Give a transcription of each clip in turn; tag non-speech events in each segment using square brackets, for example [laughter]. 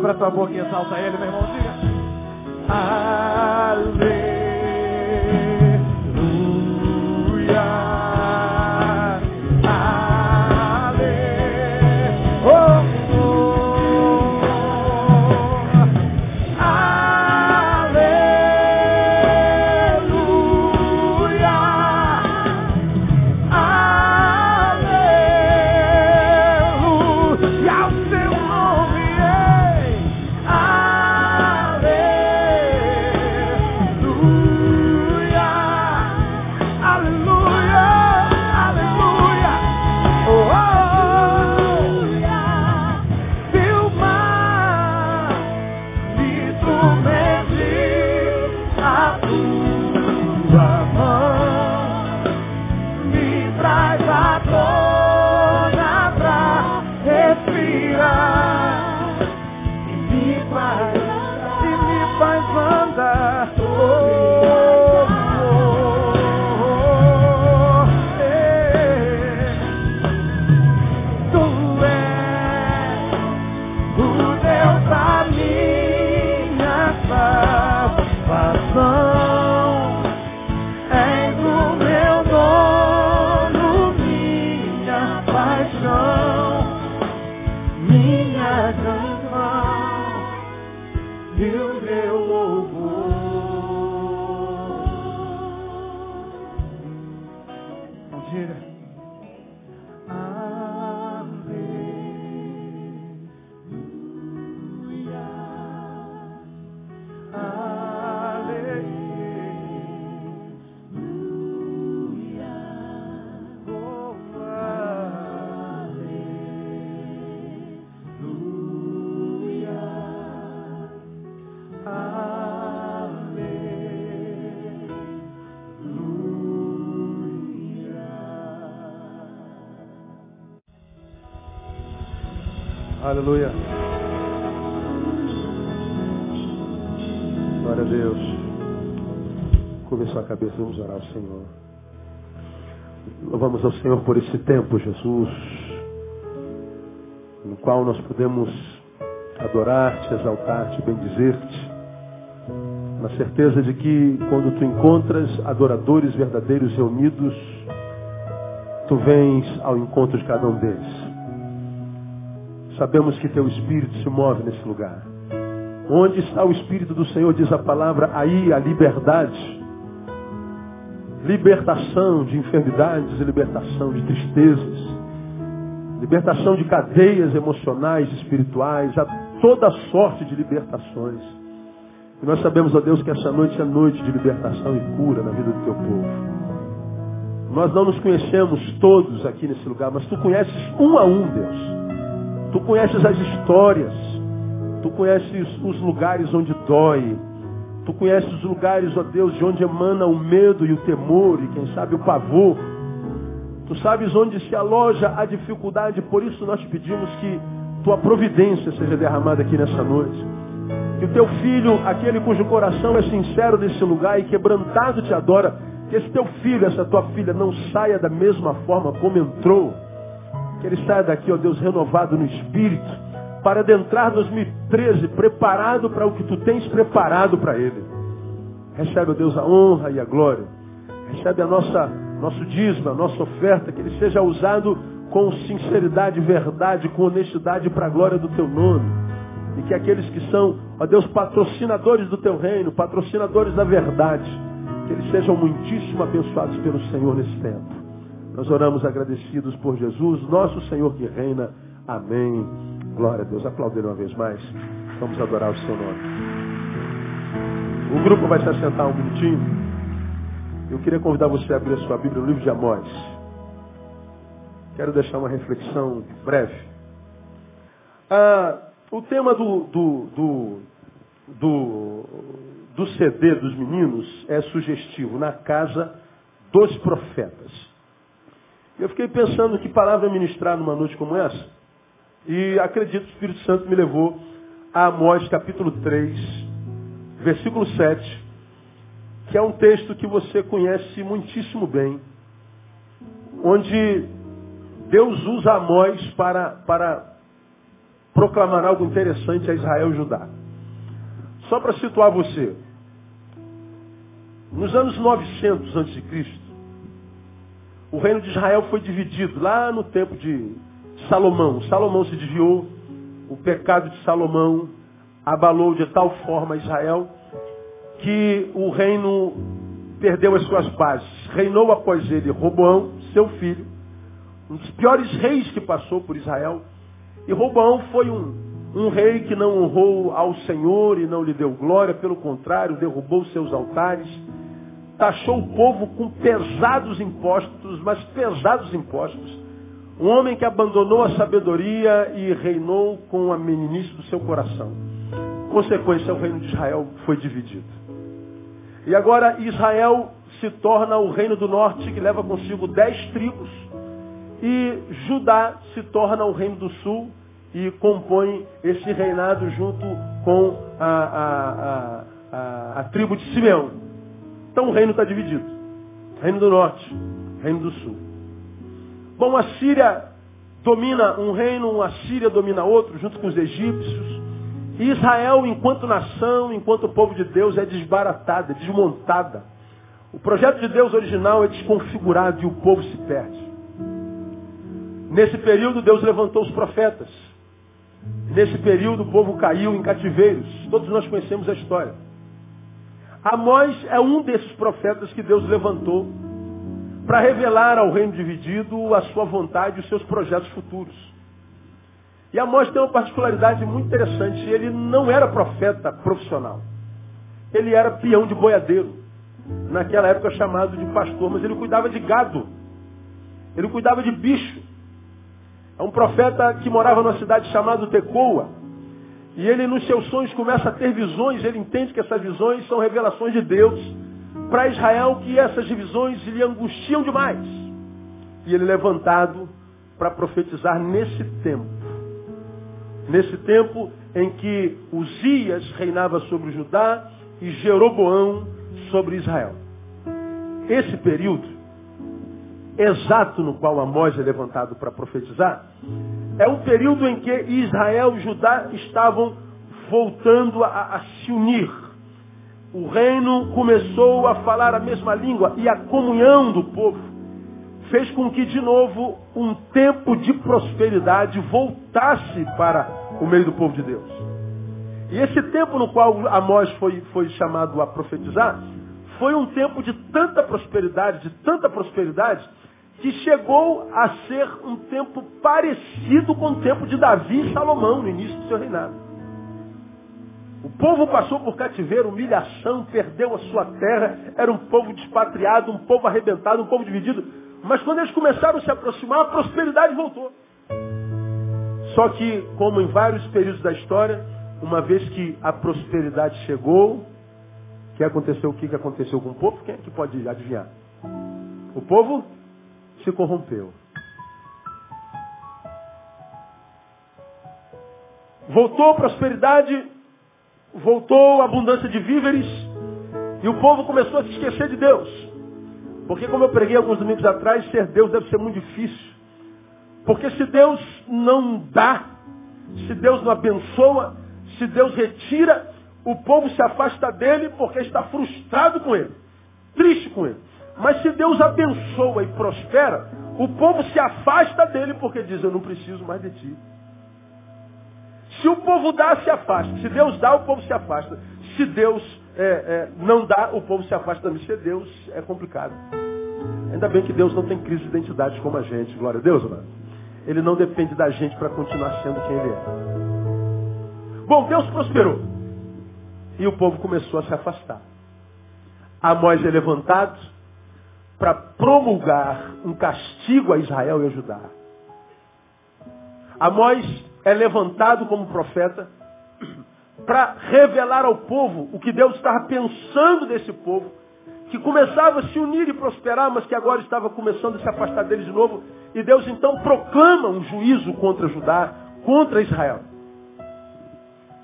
Abra tua boca e exalta ele, meu irmão. Diga. Aleluia. you. Cabeça, vamos orar ao Senhor. Louvamos ao Senhor por esse tempo, Jesus, no qual nós podemos adorar-te, exaltar-te, bendizer-te, na certeza de que quando tu encontras adoradores verdadeiros reunidos, tu vens ao encontro de cada um deles. Sabemos que teu Espírito se move nesse lugar. Onde está o Espírito do Senhor, diz a palavra, aí a liberdade. Libertação de enfermidades e libertação de tristezas. Libertação de cadeias emocionais, espirituais, a toda sorte de libertações. E nós sabemos, ó Deus, que essa noite é noite de libertação e cura na vida do teu povo. Nós não nos conhecemos todos aqui nesse lugar, mas tu conheces um a um, Deus. Tu conheces as histórias. Tu conheces os lugares onde dói. Tu conheces os lugares, ó Deus, de onde emana o medo e o temor e quem sabe o pavor. Tu sabes onde se aloja a dificuldade, por isso nós te pedimos que tua providência seja derramada aqui nessa noite. Que o teu filho, aquele cujo coração é sincero nesse lugar e quebrantado te adora, que esse teu filho, essa tua filha não saia da mesma forma como entrou. Que ele saia daqui, ó Deus, renovado no espírito, para adentrar 2013 preparado para o que tu tens preparado para ele. Recebe, ó Deus, a honra e a glória. Recebe a nossa nosso dízimo, a nossa oferta, que ele seja usado com sinceridade, verdade, com honestidade para a glória do teu nome. E que aqueles que são, ó Deus, patrocinadores do teu reino, patrocinadores da verdade, que eles sejam muitíssimo abençoados pelo Senhor nesse tempo. Nós oramos agradecidos por Jesus, nosso Senhor que reina. Amém. Glória a Deus. Aplaudir uma vez mais. Vamos adorar o seu nome. O grupo vai se assentar um minutinho. Eu queria convidar você a abrir a sua Bíblia no livro de Amós. Quero deixar uma reflexão breve. Ah, o tema do, do, do, do, do CD dos meninos é sugestivo, na casa dos profetas. Eu fiquei pensando que palavra ministrar numa noite como essa. E acredito que o Espírito Santo me levou a Amós capítulo 3, versículo 7, que é um texto que você conhece muitíssimo bem, onde Deus usa Amós para, para proclamar algo interessante a Israel e Judá. Só para situar você, nos anos 900 a.C., o reino de Israel foi dividido lá no tempo de Salomão. Salomão se desviou, o pecado de Salomão abalou de tal forma Israel que o reino perdeu as suas bases. Reinou após ele Roboão, seu filho, um dos piores reis que passou por Israel. E Roboão foi um, um rei que não honrou ao Senhor e não lhe deu glória, pelo contrário, derrubou seus altares, taxou o povo com pesados impostos, mas pesados impostos. Um homem que abandonou a sabedoria e reinou com a meninice do seu coração. Consequência, o reino de Israel foi dividido. E agora Israel se torna o reino do norte, que leva consigo dez tribos, e Judá se torna o reino do sul e compõe esse reinado junto com a, a, a, a tribo de Simeão. Então o reino está dividido. Reino do norte, reino do sul. Bom, a Síria domina um reino, a Síria domina outro, junto com os egípcios. E Israel, enquanto nação, enquanto povo de Deus, é desbaratada, é desmontada. O projeto de Deus original é desconfigurado e o povo se perde. Nesse período, Deus levantou os profetas. Nesse período, o povo caiu em cativeiros. Todos nós conhecemos a história. Amós é um desses profetas que Deus levantou para revelar ao reino dividido a sua vontade e os seus projetos futuros. E Amós tem uma particularidade muito interessante. Ele não era profeta profissional. Ele era peão de boiadeiro. Naquela época chamado de pastor, mas ele cuidava de gado. Ele cuidava de bicho. É um profeta que morava numa cidade chamada Tecoa. E ele, nos seus sonhos, começa a ter visões. Ele entende que essas visões são revelações de Deus para Israel, que essas visões lhe angustiam demais. E ele é levantado para profetizar nesse tempo. Nesse tempo em que Uzias reinava sobre Judá e Jeroboão sobre Israel. Esse período, exato no qual Amós é levantado para profetizar, é um período em que Israel e Judá estavam voltando a, a se unir. O reino começou a falar a mesma língua e a comunhão do povo fez com que de novo um tempo de prosperidade voltasse para o meio do povo de Deus. E esse tempo no qual Amós foi, foi chamado a profetizar, foi um tempo de tanta prosperidade, de tanta prosperidade, que chegou a ser um tempo parecido com o tempo de Davi e Salomão no início do seu reinado. O povo passou por cativeiro, humilhação, perdeu a sua terra, era um povo despatriado, um povo arrebentado, um povo dividido. Mas quando eles começaram a se aproximar, a prosperidade voltou. Só que, como em vários períodos da história, uma vez que a prosperidade chegou, que aconteceu o que, que aconteceu com o povo? Quem é que pode adivinhar? O povo se corrompeu. Voltou a prosperidade, voltou a abundância de víveres, e o povo começou a se esquecer de Deus. Porque como eu preguei alguns domingos atrás, ser Deus deve ser muito difícil. Porque se Deus não dá, se Deus não abençoa, se Deus retira, o povo se afasta dele porque está frustrado com ele, triste com ele. Mas se Deus abençoa e prospera, o povo se afasta dele porque diz, eu não preciso mais de ti. Se o povo dá, se afasta. Se Deus dá, o povo se afasta. Se Deus é, é, não dá, o povo se afasta também. Se Deus é complicado. Ainda bem que Deus não tem crise de identidade como a gente. Glória a Deus, mano. Ele não depende da gente para continuar sendo quem ele é. Bom, Deus prosperou. E o povo começou a se afastar. Amós é levantado para promulgar um castigo a Israel e a Judá. Amós é levantado como profeta para revelar ao povo o que Deus estava pensando desse povo, que começava a se unir e prosperar, mas que agora estava começando a se afastar deles de novo. E Deus então proclama um juízo contra Judá, contra Israel.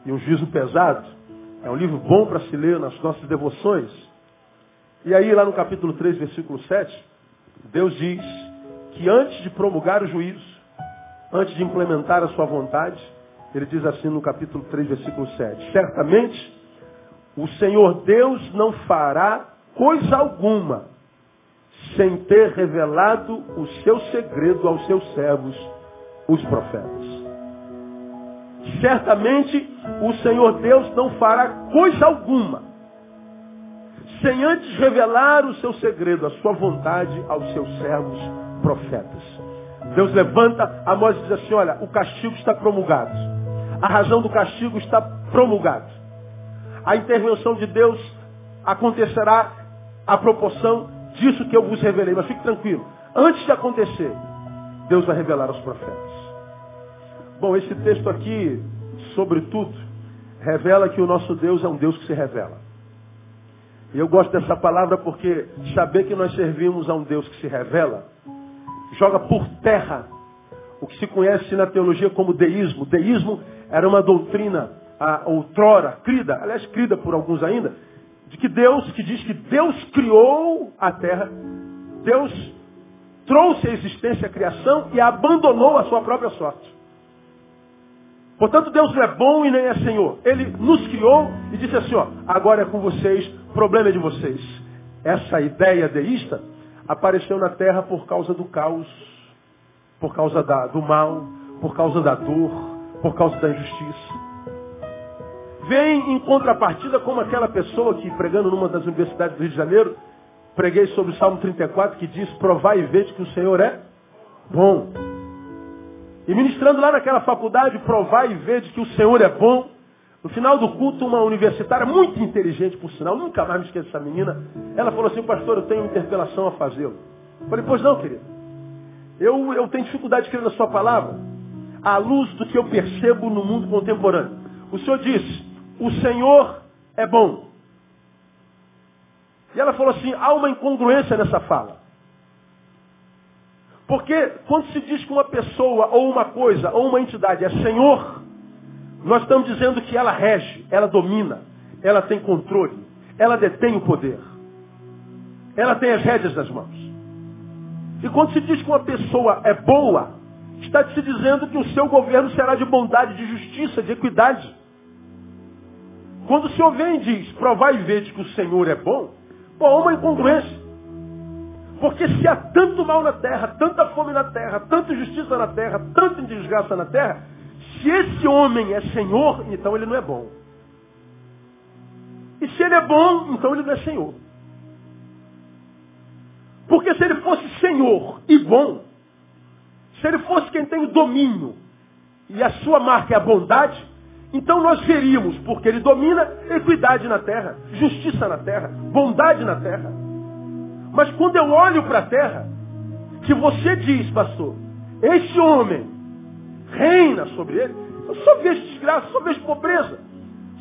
E um juízo pesado. É um livro bom para se ler nas nossas devoções. E aí, lá no capítulo 3, versículo 7, Deus diz que antes de promulgar o juízo, antes de implementar a sua vontade, ele diz assim no capítulo 3, versículo 7. Certamente, o Senhor Deus não fará coisa alguma sem ter revelado o seu segredo aos seus servos, os profetas. Certamente, o Senhor Deus não fará coisa alguma sem antes revelar o seu segredo, a sua vontade aos seus servos profetas. Deus levanta, Amós diz assim, olha, o castigo está promulgado. A razão do castigo está promulgada. A intervenção de Deus acontecerá à proporção disso que eu vos revelei. Mas fique tranquilo. Antes de acontecer, Deus vai revelar aos profetas. Bom, esse texto aqui, sobretudo, revela que o nosso Deus é um Deus que se revela. E eu gosto dessa palavra porque saber que nós servimos a um Deus que se revela, joga por terra o que se conhece na teologia como deísmo. Deísmo era uma doutrina a, outrora, crida, aliás, crida por alguns ainda, de que Deus, que diz que Deus criou a terra, Deus trouxe a existência a criação e abandonou a sua própria sorte. Portanto, Deus não é bom e nem é Senhor. Ele nos criou e disse assim, ó, agora é com vocês, problema é de vocês. Essa ideia deísta apareceu na terra por causa do caos, por causa da, do mal, por causa da dor, por causa da injustiça. Vem em contrapartida como aquela pessoa que, pregando numa das universidades do Rio de Janeiro, preguei sobre o Salmo 34, que diz, provai e vede que o Senhor é bom. E ministrando lá naquela faculdade, provai e vede que o Senhor é bom. No final do culto, uma universitária muito inteligente, por sinal, nunca mais me esqueço dessa menina, ela falou assim, pastor, eu tenho uma interpelação a fazê-lo. Falei, pois não, querido. Eu, eu tenho dificuldade de crer na sua palavra à luz do que eu percebo no mundo contemporâneo. O Senhor diz, o Senhor é bom. E ela falou assim, há uma incongruência nessa fala. Porque quando se diz que uma pessoa, ou uma coisa, ou uma entidade é Senhor, Nós estamos dizendo que ela rege, ela domina, ela tem controle, ela detém o poder. Ela tem as rédeas nas mãos. E quando se diz que uma pessoa é boa, está se dizendo que o seu governo será de bondade, de justiça, de equidade. Quando o Senhor vem e diz, provai e vede que o Senhor é bom, pô, uma incongruência. Porque se há tanto mal na terra, tanta fome na terra, tanta injustiça na terra, tanta desgraça na terra, se esse homem é Senhor, então ele não é bom. E se ele é bom, então ele não é Senhor. Porque se ele fosse Senhor e bom, se ele fosse quem tem o domínio e a sua marca é a bondade, então nós veríamos, porque ele domina, equidade na terra, justiça na terra, bondade na terra. Mas quando eu olho para a terra, que você diz, pastor, este homem reina sobre ele, eu só vejo desgraça, só vejo pobreza,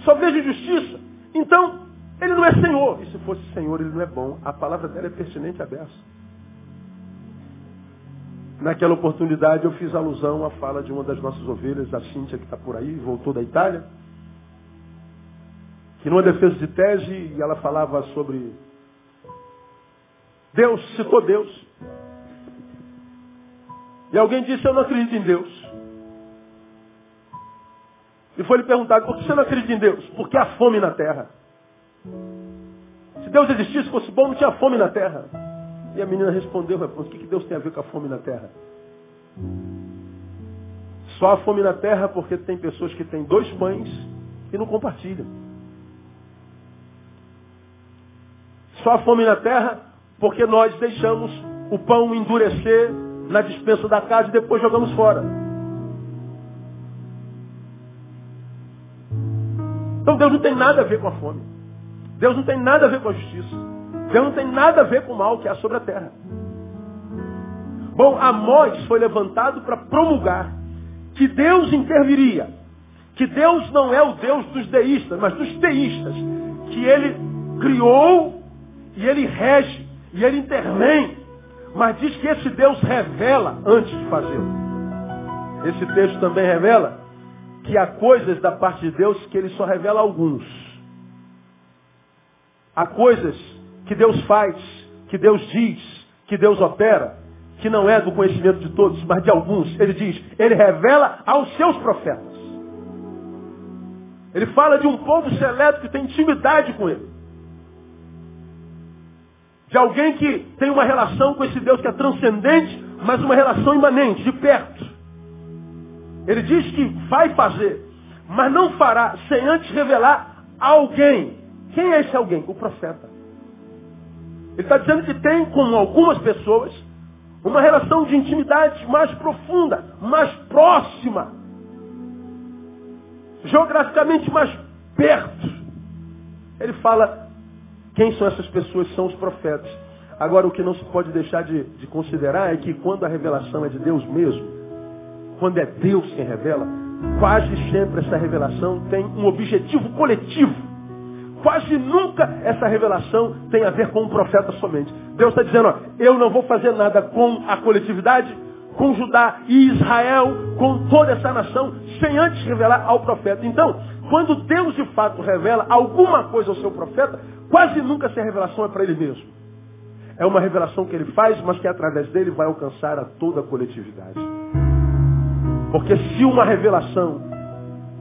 só vejo injustiça. Então, ele não é Senhor. E se fosse Senhor, ele não é bom. A palavra dela é pertinente a beça. Naquela oportunidade eu fiz alusão à fala de uma das nossas ovelhas, a Cíntia, que está por aí, voltou da Itália, que numa defesa de tese ela falava sobre Deus, citou Deus. E alguém disse, eu não acredito em Deus. E foi lhe perguntado, por que você não acredita em Deus? Porque há fome na terra. Se Deus existisse, fosse bom, não tinha fome na terra. E a menina respondeu, o que, que Deus tem a ver com a fome na terra? Só há fome na terra porque tem pessoas que têm dois pães e não compartilham. Só há fome na terra porque nós deixamos o pão endurecer na dispensa da casa e depois jogamos fora. Então Deus não tem nada a ver com a fome. Deus não tem nada a ver com a justiça. Deus não tem nada a ver com o mal que há sobre a terra. Bom, Amós foi levantado para promulgar que Deus interviria. Que Deus não é o Deus dos deístas, mas dos teístas. Que ele criou e ele rege e ele intervém. Mas diz que esse Deus revela antes de fazê-lo. Esse texto também revela que há coisas da parte de Deus que ele só revela a alguns. Há coisas que Deus faz, que Deus diz, que Deus opera, que não é do conhecimento de todos, mas de alguns. Ele diz, ele revela aos seus profetas. Ele fala de um povo seleto que tem intimidade com ele. De alguém que tem uma relação com esse Deus que é transcendente, mas uma relação imanente, de perto. Ele diz que vai fazer, mas não fará sem antes revelar alguém. Quem é esse alguém? O profeta. Ele está dizendo que tem com algumas pessoas uma relação de intimidade mais profunda, mais próxima, geograficamente mais perto. Ele fala quem são essas pessoas? São os profetas. Agora, o que não se pode deixar de, de considerar é que quando a revelação é de Deus mesmo, quando é Deus quem revela, quase sempre essa revelação tem um objetivo coletivo. Quase nunca essa revelação tem a ver com um profeta somente. Deus está dizendo, ó, eu não vou fazer nada com a coletividade, com Judá e Israel, com toda essa nação, sem antes revelar ao profeta. Então, quando Deus de fato revela alguma coisa ao seu profeta, quase nunca essa revelação é para ele mesmo. É uma revelação que ele faz, mas que através dele vai alcançar a toda a coletividade. Porque se uma revelação,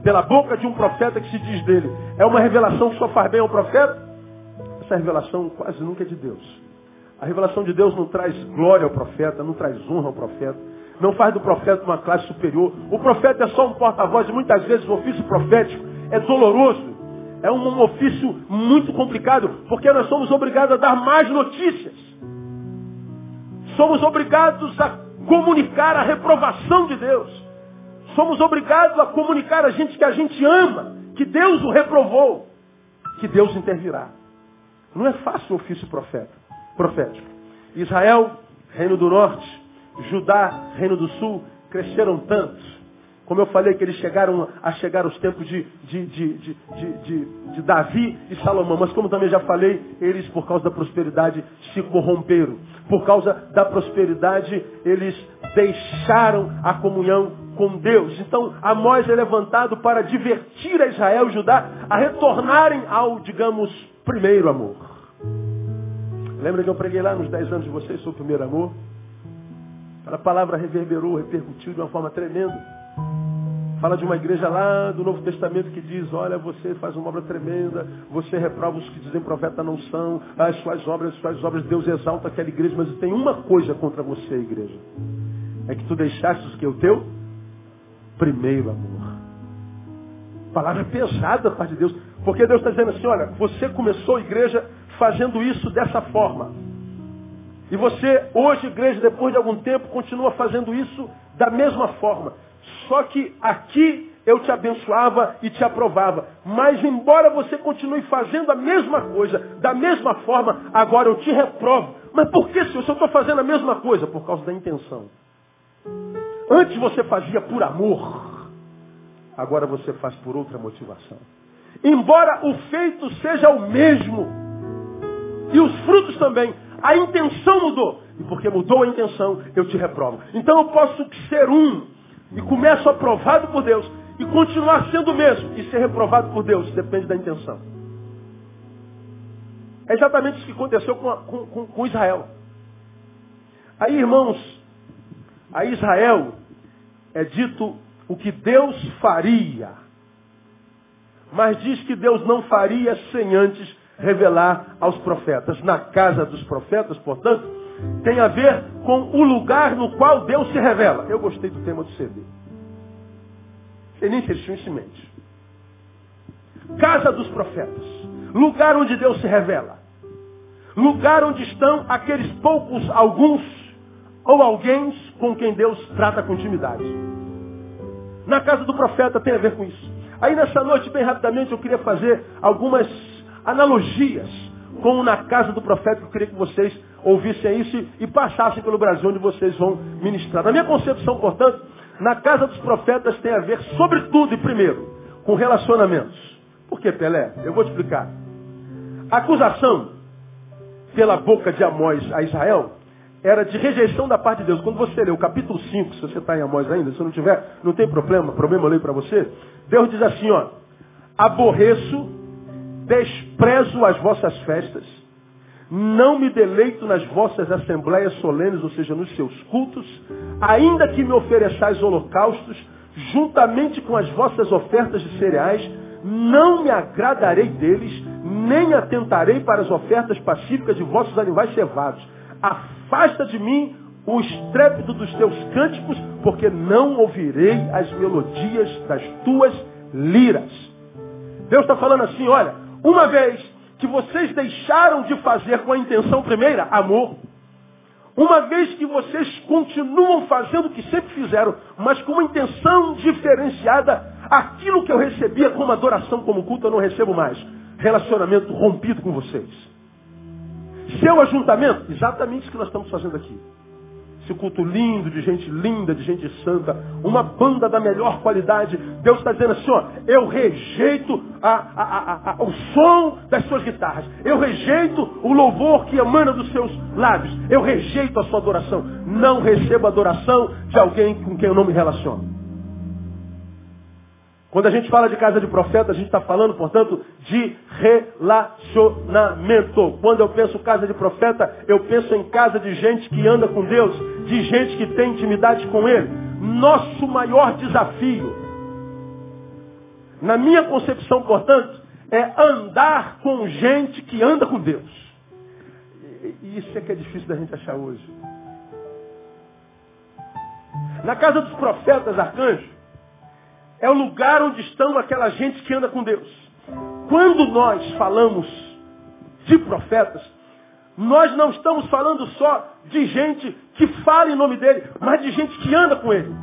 pela boca de um profeta que se diz dele, é uma revelação que só faz bem ao profeta, essa revelação quase nunca é de Deus. A revelação de Deus não traz glória ao profeta, não traz honra ao profeta, não faz do profeta uma classe superior. O profeta é só um porta-voz e muitas vezes o ofício profético é doloroso. É um ofício muito complicado, porque nós somos obrigados a dar mais notícias. Somos obrigados a comunicar a reprovação de Deus. Somos obrigados a comunicar a gente que a gente ama, que Deus o reprovou, que Deus intervirá. Não é fácil o ofício profeta, profético. Israel, reino do norte, Judá, reino do sul, cresceram tanto. Como eu falei que eles chegaram a chegar aos tempos de, de, de, de, Davi e Salomão. Mas como também já falei, eles por causa da prosperidade se corromperam. Por causa da prosperidade, eles deixaram a comunhão com Deus. Então, Amós é levantado para divertir a Israel e Judá a retornarem ao, digamos, primeiro amor. Lembra que eu preguei lá nos 10 anos de vocês sobre o primeiro amor? A palavra reverberou, repercutiu de uma forma tremenda. Fala de uma igreja lá do Novo Testamento que diz, olha, você faz uma obra tremenda, você reprova os que dizem profeta não são, as suas obras, as suas obras, Deus exalta aquela igreja, mas tem uma coisa contra você, igreja. É que tu deixaste que? O teu primeiro amor. Palavra pesada da parte de Deus. Porque Deus está dizendo assim, olha, você começou a igreja fazendo isso dessa forma. E você, hoje, igreja, depois de algum tempo, continua fazendo isso da mesma forma. Só que aqui eu te abençoava e te aprovava. Mas embora você continue fazendo a mesma coisa, da mesma forma, agora eu te reprovo. Mas por que, senhor, se eu estou fazendo a mesma coisa? Por causa da intenção. Antes você fazia por amor, agora você faz por outra motivação. Embora o feito seja o mesmo, e os frutos também, a intenção mudou. E porque mudou a intenção, eu te reprovo. Então eu posso ser um e começo aprovado por Deus e continuar sendo o mesmo e ser reprovado por Deus, depende da intenção. É exatamente isso que aconteceu com, com, com Israel. Aí, irmãos, a Israel é dito o que Deus faria. Mas diz que Deus não faria sem antes revelar aos profetas. Na casa dos profetas, portanto, tem a ver com o lugar no qual Deus se revela. Eu gostei do tema do CD. Você nem isso em mente. Casa dos profetas. Lugar onde Deus se revela. Lugar onde estão aqueles poucos, alguns ou alguém com quem Deus trata com intimidade. Na casa do profeta tem a ver com isso. Aí nessa noite, bem rapidamente, eu queria fazer algumas analogias com na casa do profeta. Eu queria que vocês ouvissem isso e passassem pelo Brasil onde vocês vão ministrar. Na minha concepção, portanto, na casa dos profetas tem a ver, sobretudo e primeiro, com relacionamentos. Por que, Pelé? Eu vou te explicar. A acusação pela boca de Amós a Israel era de rejeição da parte de Deus. Quando você lê o capítulo 5, se você está em Amós ainda, se não tiver, não tem problema, problema eu leio para você. Deus diz assim, ó, aborreço, desprezo as vossas festas, não me deleito nas vossas assembleias solenes, ou seja, nos seus cultos, ainda que me ofereçais holocaustos, juntamente com as vossas ofertas de cereais, não me agradarei deles, nem atentarei para as ofertas pacíficas de vossos animais cevados. Afasta de mim o estrépito dos teus cânticos, porque não ouvirei as melodias das tuas liras. Deus está falando assim, olha, uma vez que vocês deixaram de fazer com a intenção primeira, amor, uma vez que vocês continuam fazendo o que sempre fizeram, mas com uma intenção diferenciada, aquilo que eu recebia como adoração, como culto, eu não recebo mais. Relacionamento rompido com vocês. Seu ajuntamento, exatamente isso que nós estamos fazendo aqui esse culto lindo, de gente linda, de gente santa, uma banda da melhor qualidade. Deus está dizendo assim, ó, eu rejeito a, a, a, o som das suas guitarras. Eu rejeito o louvor que emana dos seus lábios. Eu rejeito a sua adoração. Não recebo adoração de alguém com quem eu não me relaciono. Quando a gente fala de casa de profeta, a gente está falando, portanto, de relacionamento. Quando eu penso casa de profeta, eu penso em casa de gente que anda com Deus, de gente que tem intimidade com Ele. Nosso maior desafio, na minha concepção, portanto, é andar com gente que anda com Deus. E isso é que é difícil da gente achar hoje. Na casa dos profetas, arcanjos, é o lugar onde estão aquela gente que anda com Deus. Quando nós falamos de profetas, nós não estamos falando só de gente que fala em nome dele, mas de gente que anda com ele.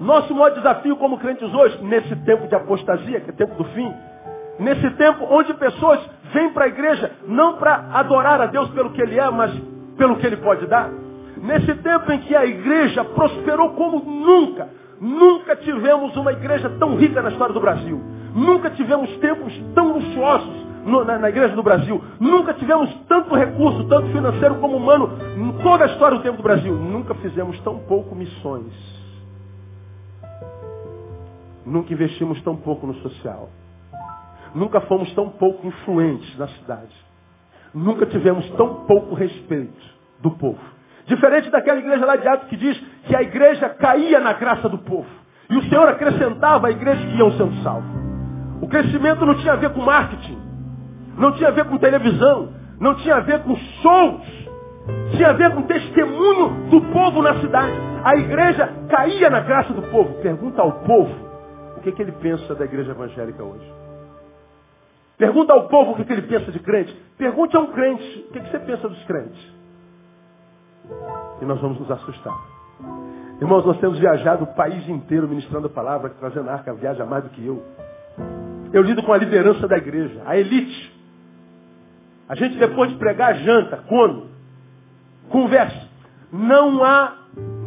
Nosso maior desafio como crentes hoje, nesse tempo de apostasia, que é tempo do fim, nesse tempo onde pessoas vêm para a igreja não para adorar a Deus pelo que ele é, mas pelo que ele pode dar. Nesse tempo em que a igreja prosperou como nunca, Nunca tivemos uma igreja tão rica na história do Brasil. Nunca tivemos tempos tão luxuosos no, na, na, igreja do Brasil. Nunca tivemos tanto recurso, tanto financeiro como humano, em toda a história do tempo do Brasil. Nunca fizemos tão pouco missões. Nunca investimos tão pouco no social. Nunca fomos tão pouco influentes na cidade. Nunca tivemos tão pouco respeito do povo. Diferente daquela igreja lá de Atos que diz que a igreja caía na graça do povo. E o Senhor acrescentava a igreja que iam sendo salvos. O crescimento não tinha a ver com marketing. Não tinha a ver com televisão. Não tinha a ver com shows. Tinha a ver com testemunho do povo na cidade. A igreja caía na graça do povo. Pergunta ao povo o que, que ele pensa da igreja evangélica hoje. Pergunta ao povo o que, que ele pensa de crente. Pergunte a um crente o que, que você pensa dos crentes. E nós vamos nos assustar. Irmãos, nós temos viajado o país inteiro ministrando a palavra, trazendo arca, viaja mais do que eu. Eu lido com a liderança da igreja, a elite. A gente depois de pregar janta, come, conversa. Não há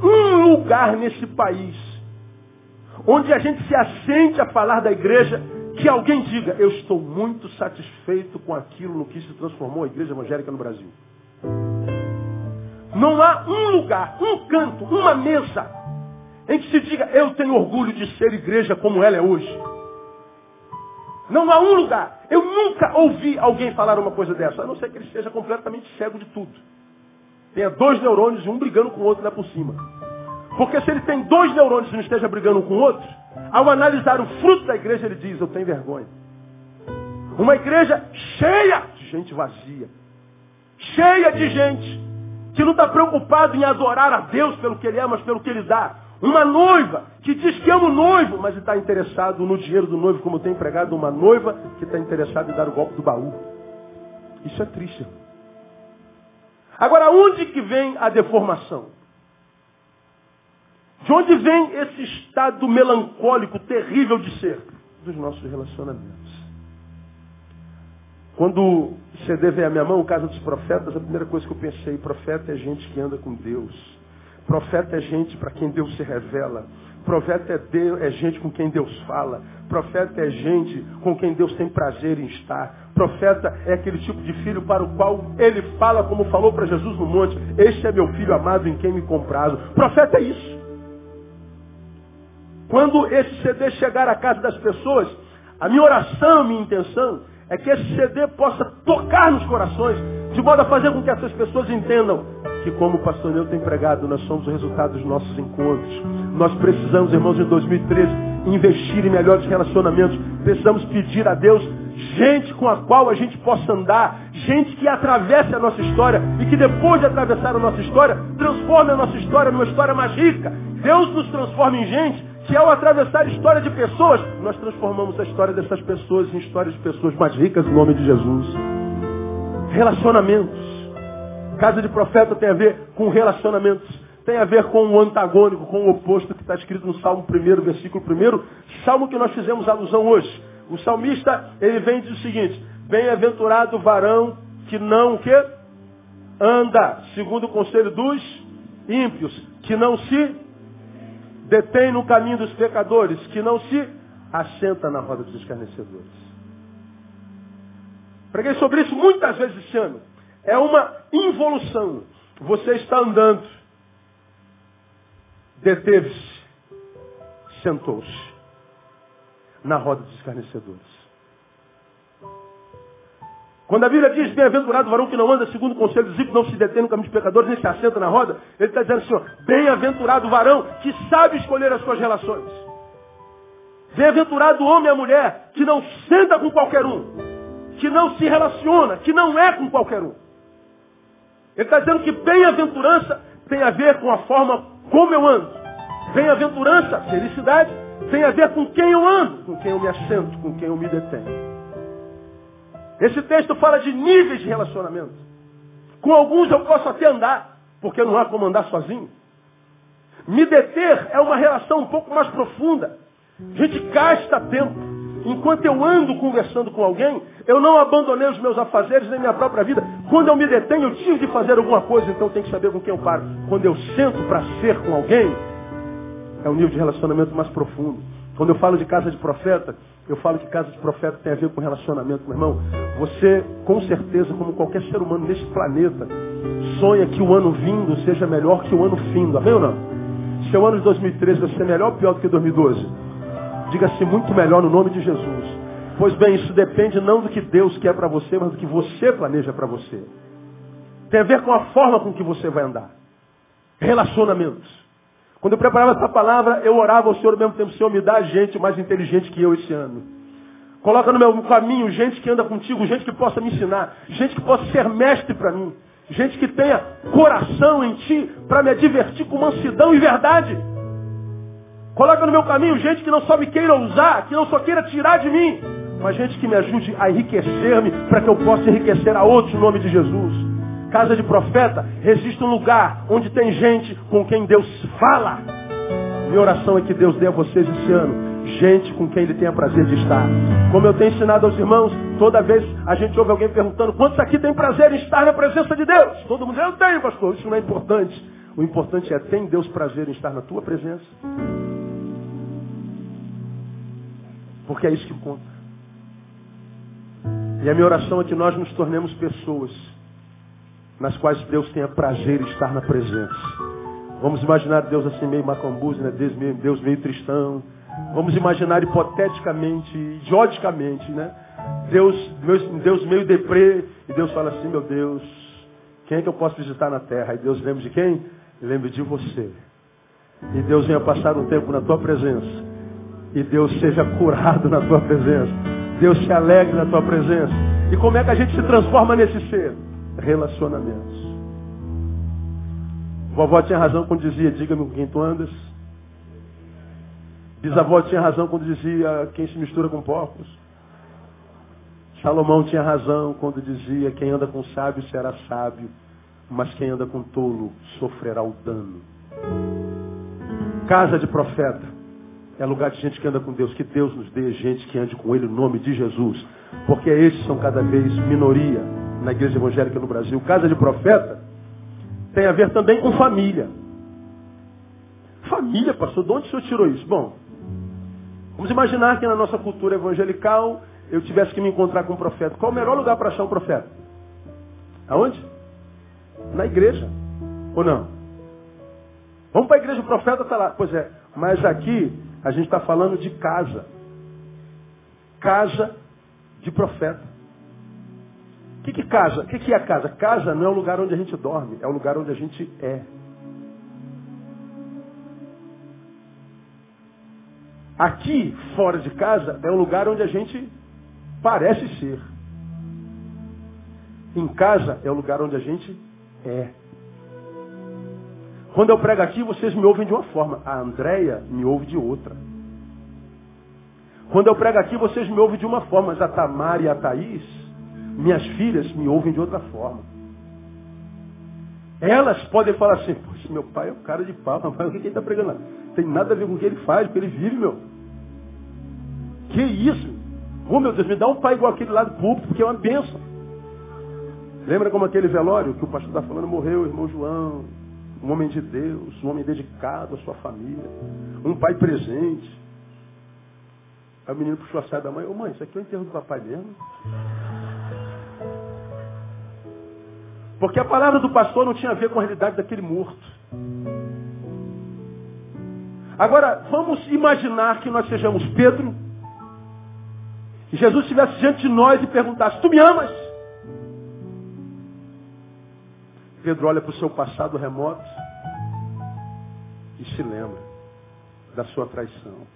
um lugar nesse país onde a gente se assente a falar da igreja que alguém diga, eu estou muito satisfeito com aquilo no que se transformou a igreja evangélica no Brasil. Não há um lugar, um canto, uma mesa em que se diga, eu tenho orgulho de ser igreja como ela é hoje. Não há um lugar. Eu nunca ouvi alguém falar uma coisa dessa, a não ser que ele esteja completamente cego de tudo. Tenha dois neurônios e um brigando com o outro lá por cima. Porque se ele tem dois neurônios e não esteja brigando com o outro, ao analisar o fruto da igreja, ele diz, eu tenho vergonha. Uma igreja cheia de gente vazia. Cheia de gente que não está preocupado em adorar a Deus pelo que ele é, mas pelo que ele dá. Uma noiva que diz que ama o noivo, mas está interessado no dinheiro do noivo, como tem empregado uma noiva que está interessada em dar o golpe do baú. Isso é triste. Agora, onde que vem a deformação? De onde vem esse estado melancólico, terrível de ser? Dos nossos relacionamentos. Quando CD veio à minha mão, o Casa dos Profetas, a primeira coisa que eu pensei, profeta é gente que anda com Deus. Profeta é gente para quem Deus se revela. Profeta é, Deus, é gente com quem Deus fala. Profeta é gente com quem Deus tem prazer em estar. Profeta é aquele tipo de filho para o qual ele fala, como falou para Jesus no monte: Este é meu filho amado em quem me comprazo. Profeta é isso. Quando esse CD chegar à casa das pessoas, a minha oração, a minha intenção é que esse CD possa tocar nos corações, de modo a fazer com que essas pessoas entendam que, como o pastor Neu tem pregado, nós somos o resultado dos nossos encontros. Nós precisamos, irmãos, em 2013, investir em melhores relacionamentos. Precisamos pedir a Deus gente com a qual a gente possa andar, gente que atravesse a nossa história e que depois de atravessar a nossa história, transforme a nossa história numa história mais rica. Deus nos transforma em gente que ao atravessar a história de pessoas, nós transformamos a história dessas pessoas em histórias de pessoas mais ricas no nome de Jesus. Relacionamentos. Casa de profeta tem a ver com relacionamentos. Tem a ver com o antagônico, com o oposto que está escrito no Salmo 1, versículo 1. Salmo que nós fizemos alusão hoje. O salmista, ele vem e diz o seguinte, bem-aventurado o varão que não o quê? Anda, segundo o conselho dos ímpios, que não se detém no caminho dos pecadores, que não se assenta na roda dos escarnecedores. Preguei sobre isso muitas vezes esse ano. É uma involução. Você está andando, deteve-se, sentou-se na roda dos escarnecedores. Quando a Bíblia diz, bem-aventurado o varão que não anda segundo o conselho dos ímpios, não se detém no caminho dos pecadores, nem se assenta na roda, ele está dizendo assim, bem-aventurado o varão que sabe escolher as suas relações. Bem-aventurado o homem e a mulher que não senta com qualquer um, que não se relaciona, que não é com qualquer um. Ele está dizendo que bem-aventurança tem a ver com a forma como eu ando. Bem-aventurança, felicidade, tem a ver com quem eu ando, com quem eu me assento, com quem eu me detenho. Esse texto fala de níveis de relacionamento. Com alguns eu posso até andar, porque não há como andar sozinho. Me deter é uma relação um pouco mais profunda. A gente gasta tempo. Enquanto eu ando conversando com alguém, eu não abandonei os meus afazeres nem minha própria vida. Quando eu me detenho, eu tive de fazer alguma coisa, então tenho que saber com quem eu paro. Quando eu sento para ser com alguém, é um nível de relacionamento mais profundo. Quando eu falo de casa de profeta, eu falo que casa de profeta tem a ver com relacionamento, meu irmão. Você, com certeza, como qualquer ser humano neste planeta, sonha que o ano vindo seja melhor que o ano findo. Amém ou não? Seu ano de 2013 vai ser melhor ou pior do que 2012? Diga assim, muito melhor no nome de Jesus. Pois bem, isso depende não do que Deus quer para você, mas do que você planeja para você. Tem a ver com a forma com que você vai andar. Relacionamentos. Quando eu preparava essa palavra, eu orava ao Senhor ao mesmo tempo, Senhor, me dá gente mais inteligente que eu esse ano. Coloca no meu caminho gente que anda contigo, gente que possa me ensinar, gente que possa ser mestre para mim, gente que tenha coração em ti para me divertir com mansidão e verdade. Coloca no meu caminho gente que não só me queira usar, que não só queira tirar de mim, mas gente que me ajude a enriquecer-me para que eu possa enriquecer a outros no nome de Jesus. Casa de profeta, existe um lugar onde tem gente com quem Deus fala. Minha oração é que Deus dê a vocês esse ano gente com quem ele tenha prazer de estar. Como eu tenho ensinado aos irmãos, toda vez a gente ouve alguém perguntando, quantos aqui tem prazer em estar na presença de Deus? Todo mundo, eu tenho, pastor. Isso não é importante. O importante é, tem Deus prazer em estar na tua presença? Porque é isso que conta. E a minha oração é que nós nos tornemos pessoas nas quais Deus tenha prazer em estar na presença. Vamos imaginar Deus assim meio macambuzi, né? Deus meio, Deus meio tristão. Vamos imaginar hipoteticamente, idioticamente, né? Deus, Deus meio deprê, e Deus fala assim, meu Deus, quem é que eu posso visitar na terra? E Deus lembra de quem? Lembra de você. E Deus venha passar um tempo na tua presença. E Deus seja curado na tua presença. Deus se alegre na tua presença. E como é que a gente se transforma nesse ser? Relacionamentos. Vovó tinha razão quando dizia, diga-me com quem tu andas. Bisavó tinha razão quando dizia, quem se mistura com porcos. Salomão tinha razão quando dizia, quem anda com sábio será sábio, mas quem anda com tolo sofrerá o dano. Casa de profeta é lugar de gente que anda com Deus. Que Deus nos dê gente que ande com Ele no nome de Jesus. Porque esses são cada vez minoria na igreja evangélica no Brasil. Casa de profeta tem a ver também com família. Família, pastor, de onde o senhor tirou isso? Bom, vamos imaginar que na nossa cultura evangelical eu tivesse que me encontrar com um profeta. Qual o melhor lugar para achar um profeta? Aonde? Na igreja. Ou não? Vamos para a igreja, o profeta está lá. Pois é, mas aqui a gente está falando de casa. Casa de profeta. O que, que casa? O que, que é casa? Casa não é o lugar onde a gente dorme, é o lugar onde a gente é. Aqui, fora de casa, é o lugar onde a gente parece ser. Em casa é o lugar onde a gente é. Quando eu prego aqui, vocês me ouvem de uma forma. A Andréia me ouve de outra. Quando eu prego aqui, vocês me ouvem de uma forma. Mas a Tamara e a Thaís, minhas filhas, me ouvem de outra forma. Elas podem falar assim, poxa, meu pai é um cara de pau, [laughs] mas o que ele está pregando lá? Tem nada a ver com o que ele faz, o que ele vive, meu. Que isso? Oh, meu Deus, me dá um pai igual aquele lá do público, porque é uma bênção. Lembra como aquele velório que o pastor está falando, morreu o irmão João, um homem de Deus, um homem dedicado à sua família, um pai presente. Aí o menino puxou a saia da mãe, ô mãe, isso aqui é o enterro do papai mesmo? Porque a palavra do pastor não tinha a ver com a realidade daquele morto. Agora, vamos imaginar que nós sejamos Pedro, e Jesus estivesse diante de nós e perguntasse, tu me amas? Pedro olha para o seu passado remoto e se lembra da sua traição.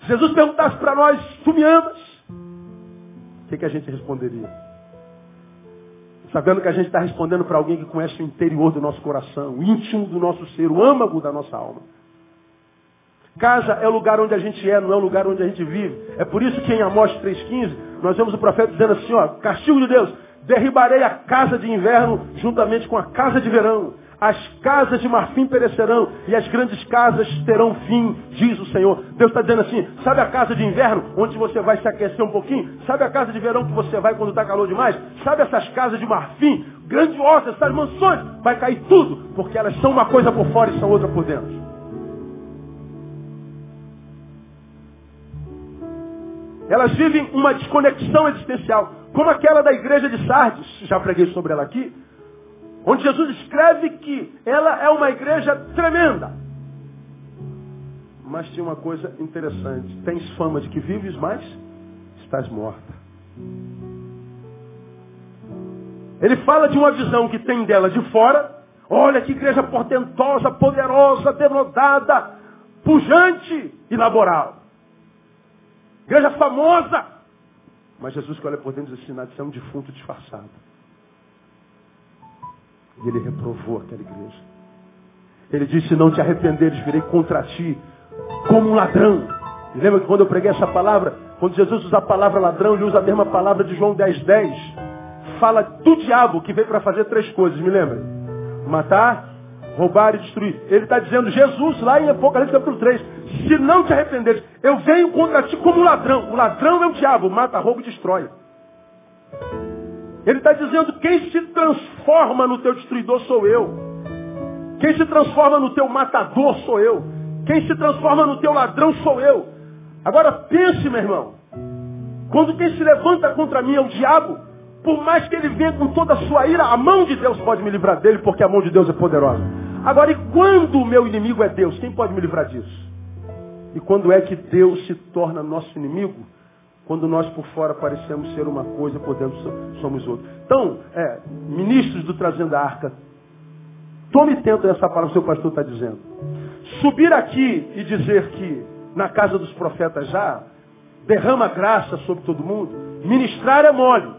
Se Jesus perguntasse para nós, tu me amas? O que, que a gente responderia? Sabendo que a gente está respondendo para alguém que conhece o interior do nosso coração, o íntimo do nosso ser, o âmago da nossa alma. Casa é o lugar onde a gente é, não é o lugar onde a gente vive. É por isso que em Amós 3,15, nós vemos o profeta dizendo assim, ó, castigo de Deus, derribarei a casa de inverno juntamente com a casa de verão. As casas de marfim perecerão e as grandes casas terão fim, diz o Senhor. Deus está dizendo assim, sabe a casa de inverno, onde você vai se aquecer um pouquinho? Sabe a casa de verão que você vai quando está calor demais? Sabe essas casas de marfim, grandiosas, essas mansões? Vai cair tudo, porque elas são uma coisa por fora e são outra por dentro. Elas vivem uma desconexão existencial, como aquela da igreja de Sardes, já preguei sobre ela aqui, onde Jesus escreve que ela é uma igreja tremenda. Mas tinha uma coisa interessante. Tens fama de que vives, mas estás morta. Ele fala de uma visão que tem dela de fora. Olha que igreja portentosa, poderosa, denodada, pujante e laboral. Igreja famosa. Mas Jesus que olha por dentro diz assim, é um defunto disfarçado. E ele reprovou aquela igreja. Ele disse, se não te arrependeres, virei contra ti como um ladrão. E lembra que quando eu preguei essa palavra, quando Jesus usa a palavra ladrão, ele usa a mesma palavra de João 10, 10. Fala do diabo que veio para fazer três coisas, me lembra? Matar, roubar e destruir. Ele está dizendo, Jesus, lá em Apocalipse capítulo 3, se não te arrependeres, eu venho contra ti como um ladrão. O ladrão é o diabo, mata, rouba e destrói. Ele está dizendo, quem se transforma no teu destruidor sou eu. Quem se transforma no teu matador sou eu. Quem se transforma no teu ladrão sou eu. Agora pense, meu irmão. Quando quem se levanta contra mim é o diabo, por mais que ele venha com toda a sua ira, a mão de Deus pode me livrar dele, porque a mão de Deus é poderosa. Agora, e quando o meu inimigo é Deus? Quem pode me livrar disso? E quando é que Deus se torna nosso inimigo? Quando nós por fora parecemos ser uma coisa, dentro somos outra. Então, é, ministros do Trazendo a Arca, tome tento essa palavra que o seu pastor está dizendo. Subir aqui e dizer que na casa dos profetas já derrama graça sobre todo mundo, ministrar é mole.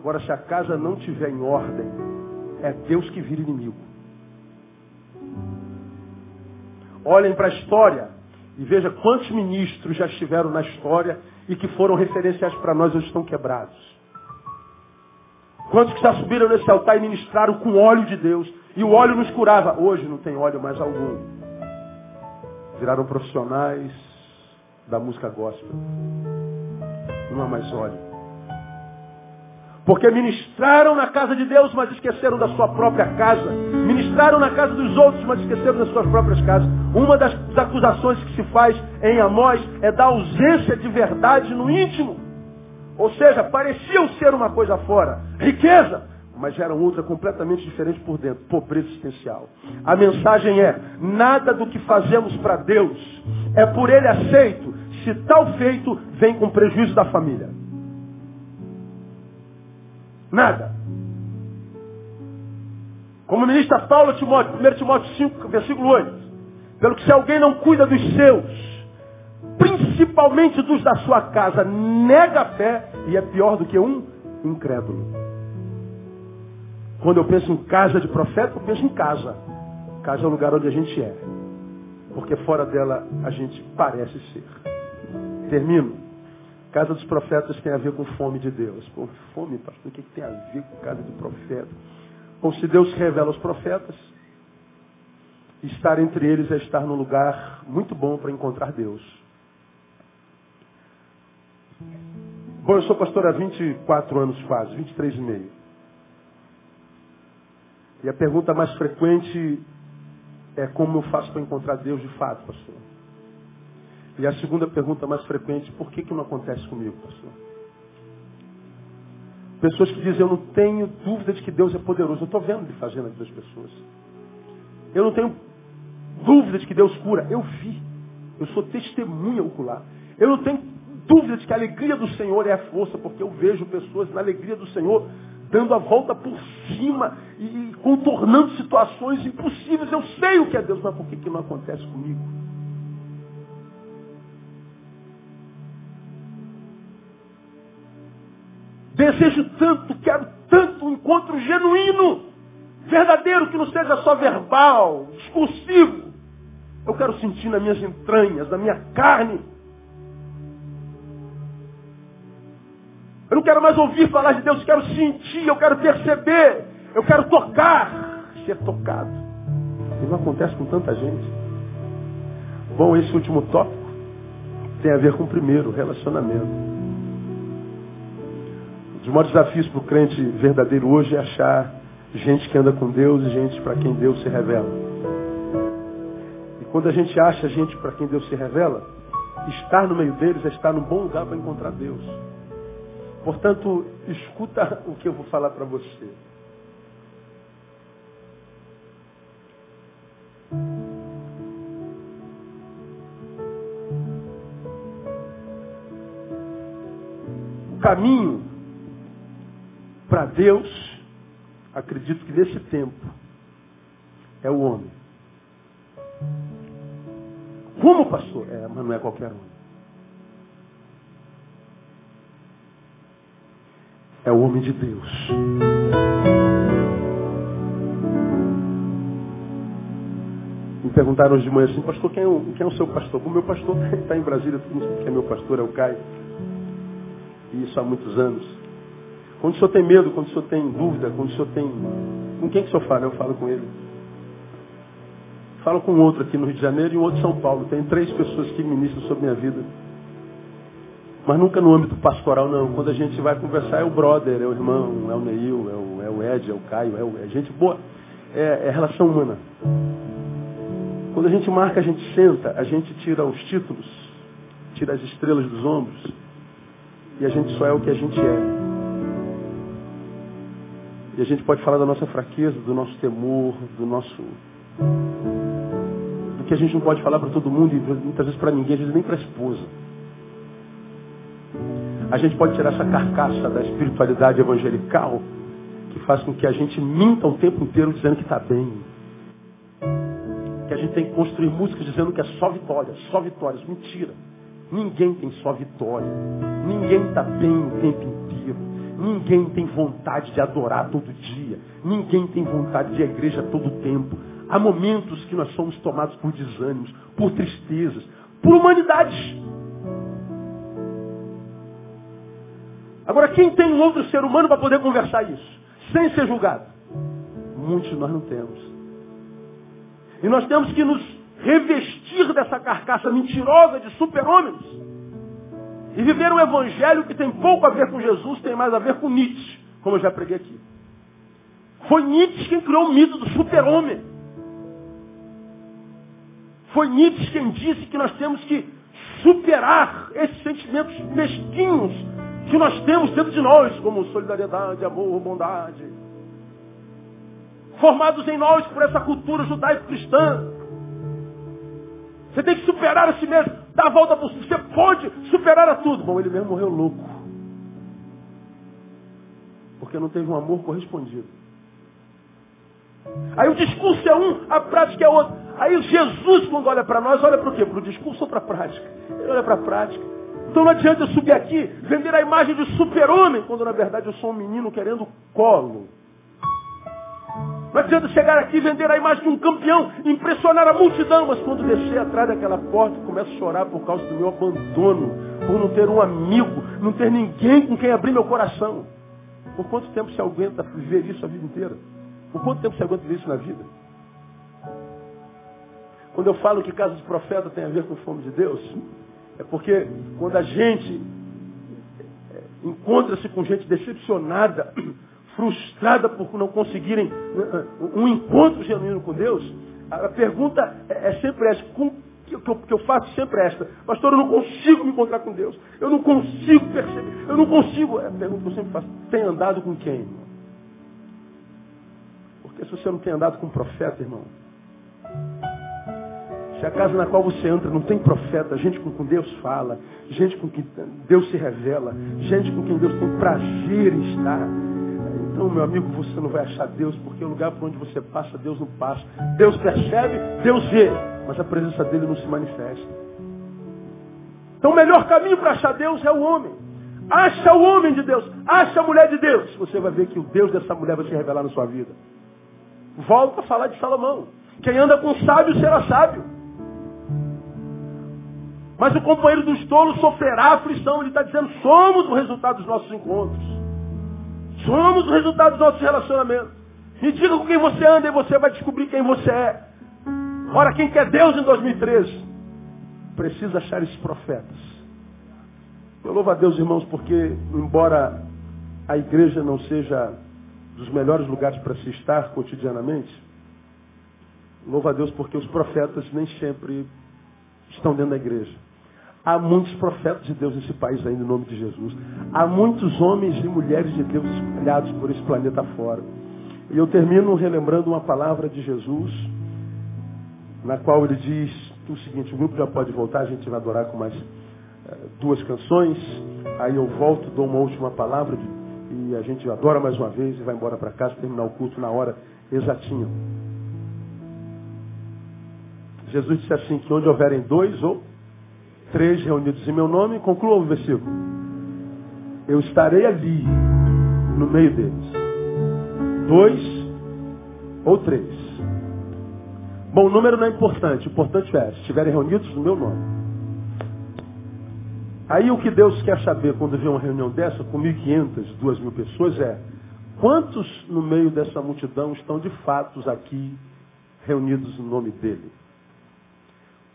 Agora, se a casa não tiver em ordem, é Deus que vira inimigo. Olhem para a história e veja quantos ministros já estiveram na história e que foram referenciais para nós hoje estão quebrados. Quantos que já subiram nesse altar e ministraram com óleo de Deus e o óleo nos curava. Hoje não tem óleo mais algum. Viraram profissionais da música gospel. Não há mais óleo. Porque ministraram na casa de Deus, mas esqueceram da sua própria casa. Ministraram na casa dos outros, mas esqueceram das suas próprias casas. Uma das acusações que se faz em Amós é da ausência de verdade no íntimo. Ou seja, pareciam ser uma coisa fora. Riqueza, mas eram outra completamente diferente por dentro. Pobreza existencial. A mensagem é, nada do que fazemos para Deus é por Ele aceito, se tal feito vem com prejuízo da família. Nada. Como ministra Paulo Timóteo, 1 Timóteo 5, versículo 8. Pelo que se alguém não cuida dos seus, principalmente dos da sua casa, nega a fé e é pior do que um incrédulo. Quando eu penso em casa de profeta, eu penso em casa. Casa é o lugar onde a gente é. Porque fora dela a gente parece ser. Termino. Casa dos profetas tem a ver com fome de Deus. Pô, fome, pastor, o que tem a ver com casa de profeta? Ou se Deus revela aos profetas, estar entre eles é estar num lugar muito bom para encontrar Deus. Bom, eu sou pastor há 24 anos quase, 23 e meio. E a pergunta mais frequente é como eu faço para encontrar Deus de fato, pastor. E a segunda pergunta mais frequente, por que, que não acontece comigo, pastor? Pessoas que dizem, eu não tenho dúvida de que Deus é poderoso. Eu estou vendo ele fazendo vida das pessoas. Eu não tenho dúvida de que Deus cura. Eu vi. Eu sou testemunha ocular. Eu não tenho dúvida de que a alegria do Senhor é a força, porque eu vejo pessoas na alegria do Senhor dando a volta por cima e contornando situações impossíveis. Eu sei o que é Deus, mas por que, que não acontece comigo? Desejo tanto, quero tanto um encontro genuíno, verdadeiro, que não seja só verbal, discursivo. Eu quero sentir nas minhas entranhas, na minha carne. Eu não quero mais ouvir falar de Deus, eu quero sentir, eu quero perceber, eu quero tocar, ser tocado. E não acontece com tanta gente. Bom, esse último tópico tem a ver com o primeiro, relacionamento. Os maiores desafios para o crente verdadeiro hoje é achar gente que anda com Deus e gente para quem Deus se revela. E quando a gente acha gente para quem Deus se revela, estar no meio deles é estar num bom lugar para encontrar Deus. Portanto, escuta o que eu vou falar para você. O caminho para Deus, acredito que nesse tempo, é o homem. Como, pastor? É, mas não é qualquer um. É o homem de Deus. Me perguntaram hoje de manhã assim, pastor, quem é o, quem é o seu pastor? O meu pastor está [laughs] em Brasília, todo mundo que é meu pastor, é o Caio. E isso há muitos anos. Quando o senhor tem medo, quando o senhor tem dúvida, quando o senhor tem. Com quem que o senhor fala? Eu falo com ele. Falo com outro aqui no Rio de Janeiro e um outro em São Paulo. Tem três pessoas que ministram sobre minha vida. Mas nunca no âmbito pastoral, não. Quando a gente vai conversar, é o brother, é o irmão, é o Neil, é o, é o Ed, é o Caio, é, o, é gente boa. É, é relação humana. Quando a gente marca, a gente senta, a gente tira os títulos, tira as estrelas dos ombros. E a gente só é o que a gente é. E a gente pode falar da nossa fraqueza, do nosso temor, do nosso que a gente não pode falar para todo mundo e muitas vezes para ninguém, às vezes nem para a esposa. A gente pode tirar essa carcaça da espiritualidade evangelical que faz com que a gente minta o tempo inteiro dizendo que está bem. Que a gente tem que construir músicas dizendo que é só vitória, só vitórias. Mentira. Ninguém tem só vitória. Ninguém está bem o tempo inteiro. Ninguém tem vontade de adorar todo dia. Ninguém tem vontade de ir à igreja todo tempo. Há momentos que nós somos tomados por desânimos, por tristezas, por humanidades. Agora, quem tem um outro ser humano para poder conversar isso? Sem ser julgado? Muitos nós não temos. E nós temos que nos revestir dessa carcaça mentirosa de super-homens. E viver um evangelho que tem pouco a ver com Jesus, tem mais a ver com Nietzsche, como eu já preguei aqui. Foi Nietzsche quem criou o mito do super-homem. Foi Nietzsche quem disse que nós temos que superar esses sentimentos mesquinhos que nós temos dentro de nós, como solidariedade, amor, bondade. Formados em nós por essa cultura judaico-cristã. Você tem que superar a si mesmo, dar a volta por si. Você pode superar a tudo. Bom, ele mesmo morreu louco. Porque não teve um amor correspondido. Aí o discurso é um, a prática é outra. Aí Jesus, quando olha para nós, olha para o quê? Para o discurso ou para a prática? Ele olha para a prática. Então não adianta eu subir aqui, vender a imagem de super-homem, quando na verdade eu sou um menino querendo colo. Não adianta chegar aqui e vender a imagem de um campeão, impressionar a multidão, mas quando descer atrás daquela porta, começo a chorar por causa do meu abandono, por não ter um amigo, não ter ninguém com quem abrir meu coração. Por quanto tempo se aguenta viver isso a vida inteira? Por quanto tempo você aguenta ver isso na vida? Quando eu falo que casa de profeta tem a ver com fome de Deus, é porque quando a gente é, encontra-se com gente decepcionada, frustrada por não conseguirem né, um encontro genuíno com Deus, a pergunta é, é sempre essa, que eu, que eu faço sempre esta. Pastor, eu não consigo me encontrar com Deus. Eu não consigo perceber. Eu não consigo. É a pergunta que eu sempre faço. Tem andado com quem? Porque se você não tem andado com um profeta, irmão, se a casa na qual você entra não tem profeta, gente com quem Deus fala, gente com quem Deus se revela, gente com quem Deus tem prazer em estar. Então, meu amigo, você não vai achar Deus, porque o lugar por onde você passa, Deus não passa. Deus percebe, Deus vê, mas a presença dele não se manifesta. Então, o melhor caminho para achar Deus é o homem. Acha o homem de Deus, acha a mulher de Deus. Você vai ver que o Deus dessa mulher vai se revelar na sua vida. Volta a falar de Salomão. Quem anda com sábio será sábio. Mas o companheiro dos tolos sofrerá aflição. Ele está dizendo, somos o resultado dos nossos encontros. Somos o resultado dos nossos relacionamentos. Me diga com quem você anda e você vai descobrir quem você é. Ora, quem quer Deus em 2013? Precisa achar esses profetas. Eu louvo a Deus, irmãos, porque embora a igreja não seja dos melhores lugares para se estar cotidianamente, louvo a Deus porque os profetas nem sempre estão dentro da igreja. Há muitos profetas de Deus nesse país ainda, em nome de Jesus. Há muitos homens e mulheres de Deus espalhados por esse planeta fora. E eu termino relembrando uma palavra de Jesus, na qual ele diz o seguinte, o grupo já pode voltar, a gente vai adorar com mais uh, duas canções. Aí eu volto, dou uma última palavra e a gente adora mais uma vez e vai embora para casa, terminar o culto na hora exatinha. Jesus disse assim, que onde houverem dois ou três reunidos em meu nome, conclua o versículo. Eu estarei ali, no meio deles. Dois ou três. Bom, o número não é importante. O importante é, se estiverem reunidos no meu nome. Aí o que Deus quer saber quando vê uma reunião dessa, com 1.500, 2.000 pessoas, é quantos no meio dessa multidão estão de fato aqui reunidos no nome dele?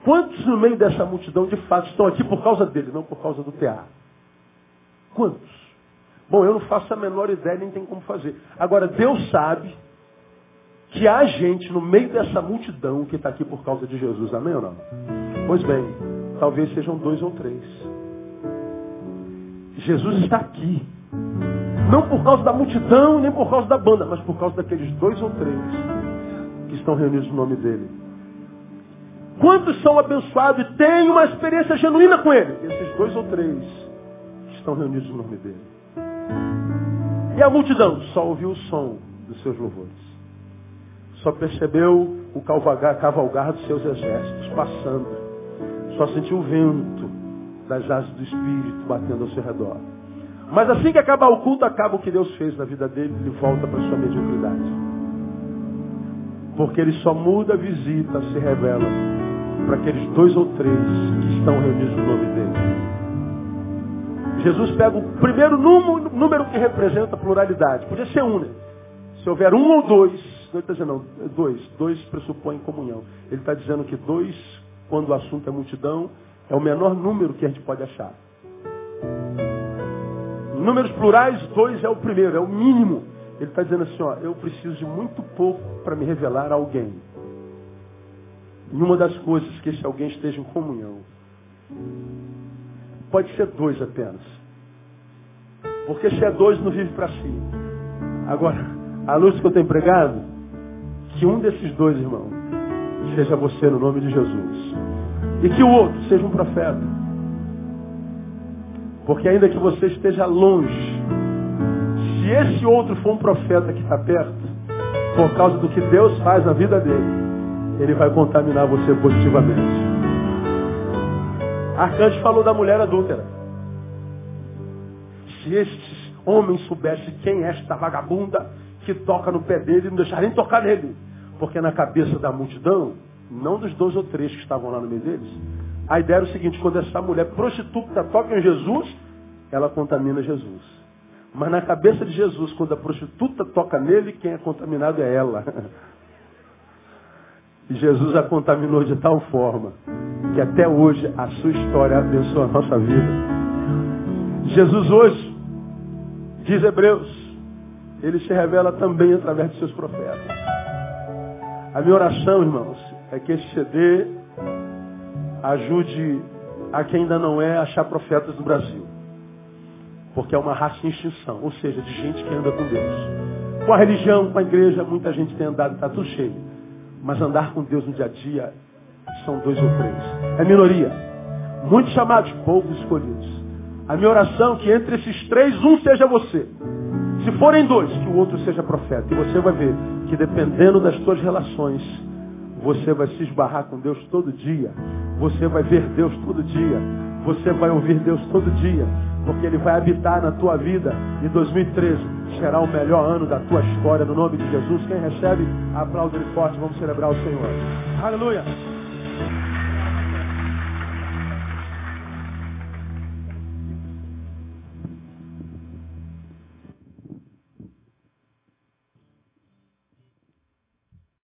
Quantos no meio dessa multidão de fato estão aqui por causa dele, não por causa do teatro? Quantos? Bom, eu não faço a menor ideia, nem tem como fazer. Agora, Deus sabe que há gente no meio dessa multidão que está aqui por causa de Jesus. Amém ou não? Pois bem, talvez sejam dois ou três. Jesus está aqui. Não por causa da multidão, nem por causa da banda, mas por causa daqueles dois ou três que estão reunidos no nome dele. Quantos são abençoados e têm uma experiência genuína com Ele? Esses dois ou três estão reunidos no nome dele. E a multidão só ouviu o som dos seus louvores. Só percebeu o cavalgar, dos seus exércitos passando. Só sentiu o vento das asas do Espírito batendo ao seu redor. Mas assim que acabar o culto, acaba o que Deus fez na vida dele, ele volta para sua mediocridade. Porque ele só muda, visita, se revela para aqueles dois ou três que estão reunidos no nome dele. Jesus pega o primeiro número, que representa a pluralidade. Podia ser um, né? Se houver um ou dois, não está dizendo não, dois, dois pressupõem comunhão. Ele está dizendo que dois, quando o assunto é multidão, é o menor número que a gente pode achar. Números plurais, dois é o primeiro, é o mínimo. Ele está dizendo assim, ó, eu preciso de muito pouco para me revelar a alguém. E uma das coisas que esse alguém esteja em comunhão. Pode ser dois apenas. Porque se é dois, não vive para si. Agora, a luz que eu tenho pregado, que um desses dois, irmão, seja você no nome de Jesus. E que o outro seja um profeta. Porque ainda que você esteja longe, se esse outro for um profeta que está perto, por causa do que Deus faz na vida dele, ele vai contaminar você positivamente. Arcanjo falou da mulher adúltera. Se estes homens soubessem quem é esta vagabunda que toca no pé dele, não deixariam nem tocar nele. Porque na cabeça da multidão, não dos dois ou três que estavam lá no meio deles, a ideia era o seguinte, quando essa mulher prostituta toca em Jesus, ela contamina Jesus. Mas na cabeça de Jesus, quando a prostituta toca nele, quem é contaminado é ela. [laughs] Jesus a contaminou de tal forma que até hoje a sua história abençoa a nossa vida. Jesus hoje, diz Hebreus, ele se revela também através de seus profetas. A minha oração, irmãos, é que esse CD ajude a quem ainda não é a achar profetas do Brasil. Porque é uma raça em extinção, ou seja, de gente que anda com Deus. Com a religião, com a igreja, muita gente tem andado, está tudo cheio. Mas andar com Deus no dia a dia são dois ou três. É minoria. Muitos chamados, poucos escolhidos. A minha oração é que entre esses três, um seja você. Se forem dois, que o outro seja profeta. E você vai ver que dependendo das suas relações, você vai se esbarrar com Deus todo dia. Você vai ver Deus todo dia. Você vai ouvir Deus todo dia. Porque Ele vai habitar na tua vida. E 2013 será o melhor ano da tua história. No nome de Jesus. Quem recebe, aplaude ele forte. Vamos celebrar o Senhor. Aleluia.